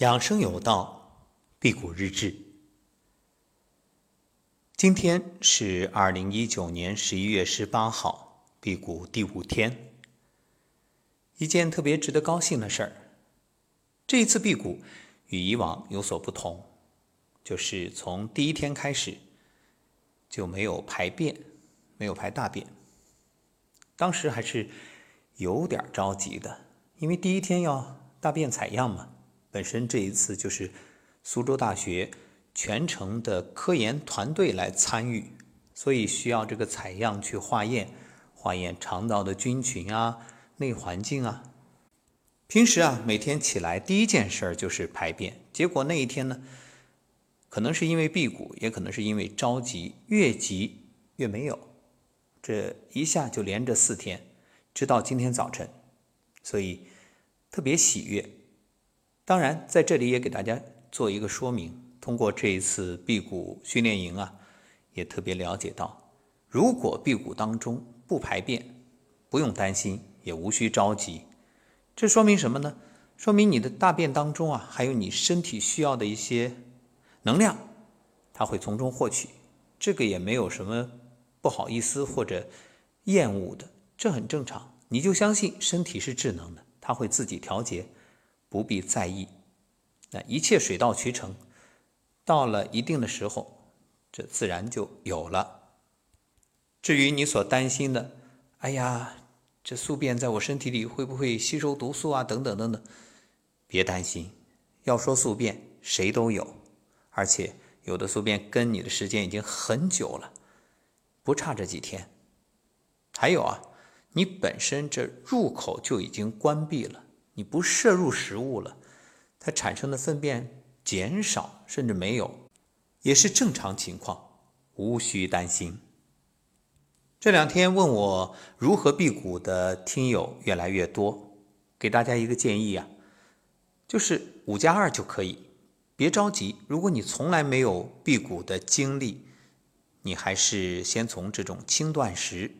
养生有道，辟谷日志。今天是二零一九年十一月十八号，辟谷第五天。一件特别值得高兴的事儿，这一次辟谷与以往有所不同，就是从第一天开始就没有排便，没有排大便。当时还是有点着急的，因为第一天要大便采样嘛。本身这一次就是苏州大学全程的科研团队来参与，所以需要这个采样去化验，化验肠道的菌群啊、内环境啊。平时啊，每天起来第一件事儿就是排便，结果那一天呢，可能是因为辟谷，也可能是因为着急，越急越没有，这一下就连着四天，直到今天早晨，所以特别喜悦。当然，在这里也给大家做一个说明。通过这一次辟谷训练营啊，也特别了解到，如果辟谷当中不排便，不用担心，也无需着急。这说明什么呢？说明你的大便当中啊，还有你身体需要的一些能量，它会从中获取。这个也没有什么不好意思或者厌恶的，这很正常。你就相信身体是智能的，它会自己调节。不必在意，那一切水到渠成，到了一定的时候，这自然就有了。至于你所担心的，哎呀，这宿便在我身体里会不会吸收毒素啊？等等等等，别担心。要说宿便，谁都有，而且有的宿便跟你的时间已经很久了，不差这几天。还有啊，你本身这入口就已经关闭了。你不摄入食物了，它产生的粪便减少甚至没有，也是正常情况，无需担心。这两天问我如何辟谷的听友越来越多，给大家一个建议啊，就是五加二就可以，别着急。如果你从来没有辟谷的经历，你还是先从这种轻断食、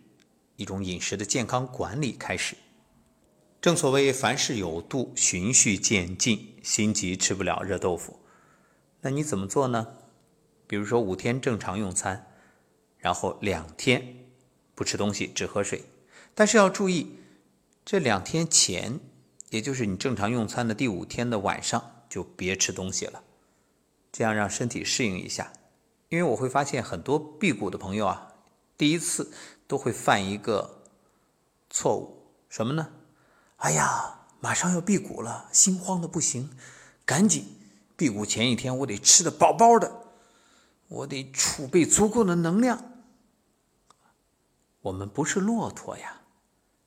一种饮食的健康管理开始。正所谓凡事有度，循序渐进。心急吃不了热豆腐，那你怎么做呢？比如说五天正常用餐，然后两天不吃东西，只喝水。但是要注意，这两天前，也就是你正常用餐的第五天的晚上，就别吃东西了，这样让身体适应一下。因为我会发现很多辟谷的朋友啊，第一次都会犯一个错误，什么呢？哎呀，马上要辟谷了，心慌的不行，赶紧！辟谷前一天我得吃的饱饱的，我得储备足够的能量。我们不是骆驼呀，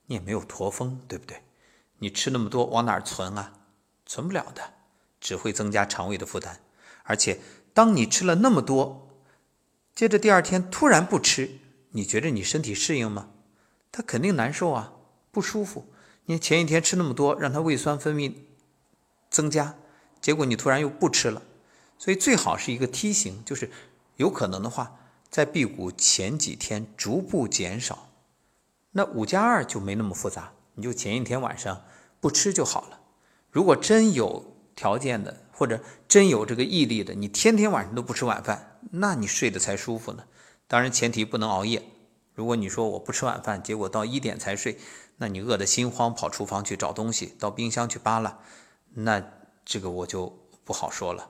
你也没有驼峰，对不对？你吃那么多往哪儿存啊？存不了的，只会增加肠胃的负担。而且，当你吃了那么多，接着第二天突然不吃，你觉得你身体适应吗？他肯定难受啊，不舒服。你前一天吃那么多，让他胃酸分泌增加，结果你突然又不吃了，所以最好是一个梯形，就是有可能的话，在辟谷前几天逐步减少。那五加二就没那么复杂，你就前一天晚上不吃就好了。如果真有条件的，或者真有这个毅力的，你天天晚上都不吃晚饭，那你睡得才舒服呢。当然前提不能熬夜。如果你说我不吃晚饭，结果到一点才睡。那你饿得心慌，跑厨房去找东西，到冰箱去扒拉，那这个我就不好说了。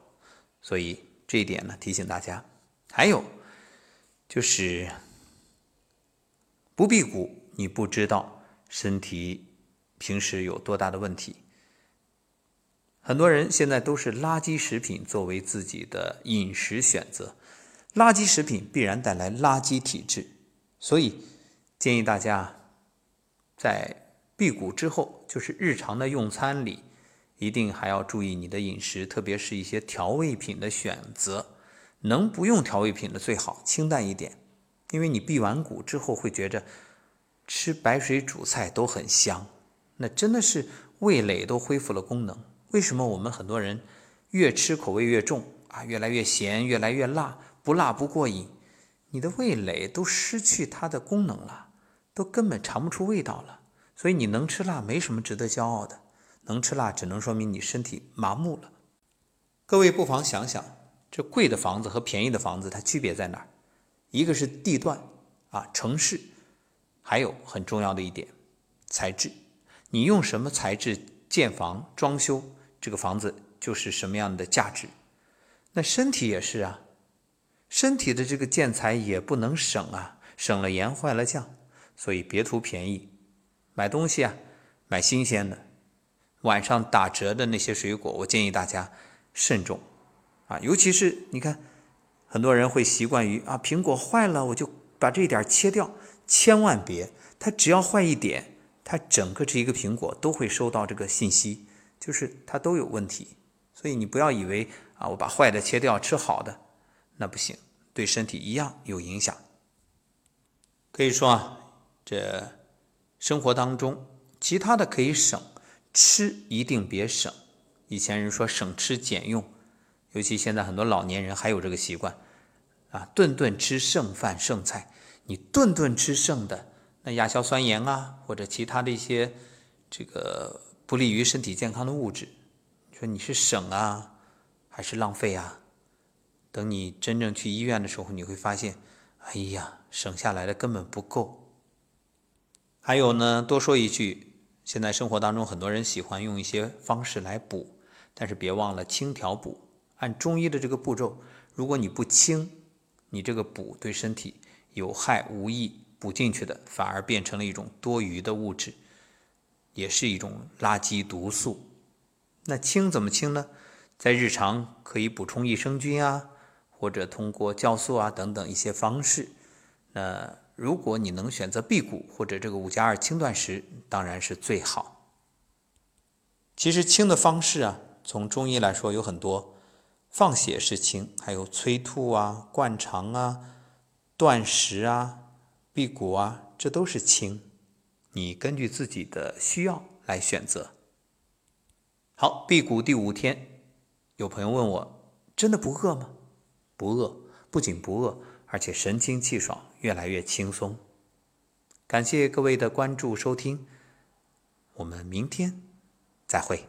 所以这一点呢，提醒大家。还有就是不辟谷，你不知道身体平时有多大的问题。很多人现在都是垃圾食品作为自己的饮食选择，垃圾食品必然带来垃圾体质，所以建议大家。在辟谷之后，就是日常的用餐里，一定还要注意你的饮食，特别是一些调味品的选择。能不用调味品的最好，清淡一点。因为你辟完谷之后，会觉着吃白水煮菜都很香，那真的是味蕾都恢复了功能。为什么我们很多人越吃口味越重啊，越来越咸，越来越辣，不辣不过瘾？你的味蕾都失去它的功能了。都根本尝不出味道了，所以你能吃辣没什么值得骄傲的，能吃辣只能说明你身体麻木了。各位不妨想想，这贵的房子和便宜的房子它区别在哪儿？一个是地段啊，城市，还有很重要的一点，材质。你用什么材质建房装修，这个房子就是什么样的价值。那身体也是啊，身体的这个建材也不能省啊，省了盐坏了酱。所以别图便宜，买东西啊，买新鲜的。晚上打折的那些水果，我建议大家慎重啊，尤其是你看，很多人会习惯于啊，苹果坏了我就把这一点切掉，千万别，它只要坏一点，它整个这一个苹果都会收到这个信息，就是它都有问题。所以你不要以为啊，我把坏的切掉吃好的，那不行，对身体一样有影响。可以说啊，这生活当中其他的可以省。吃一定别省，以前人说省吃俭用，尤其现在很多老年人还有这个习惯，啊，顿顿吃剩饭剩菜，你顿顿吃剩的，那亚硝酸盐啊，或者其他的一些这个不利于身体健康的物质，说你是省啊，还是浪费啊？等你真正去医院的时候，你会发现，哎呀，省下来的根本不够。还有呢，多说一句。现在生活当中，很多人喜欢用一些方式来补，但是别忘了清调补。按中医的这个步骤，如果你不清，你这个补对身体有害无益，补进去的反而变成了一种多余的物质，也是一种垃圾毒素。那清怎么清呢？在日常可以补充益生菌啊，或者通过酵素啊等等一些方式。那。如果你能选择辟谷或者这个五加二轻断食，当然是最好。其实清的方式啊，从中医来说有很多，放血是清，还有催吐啊、灌肠啊、断食啊、辟谷啊，这都是清。你根据自己的需要来选择。好，辟谷第五天，有朋友问我，真的不饿吗？不饿，不仅不饿。而且神清气爽，越来越轻松。感谢各位的关注收听，我们明天再会。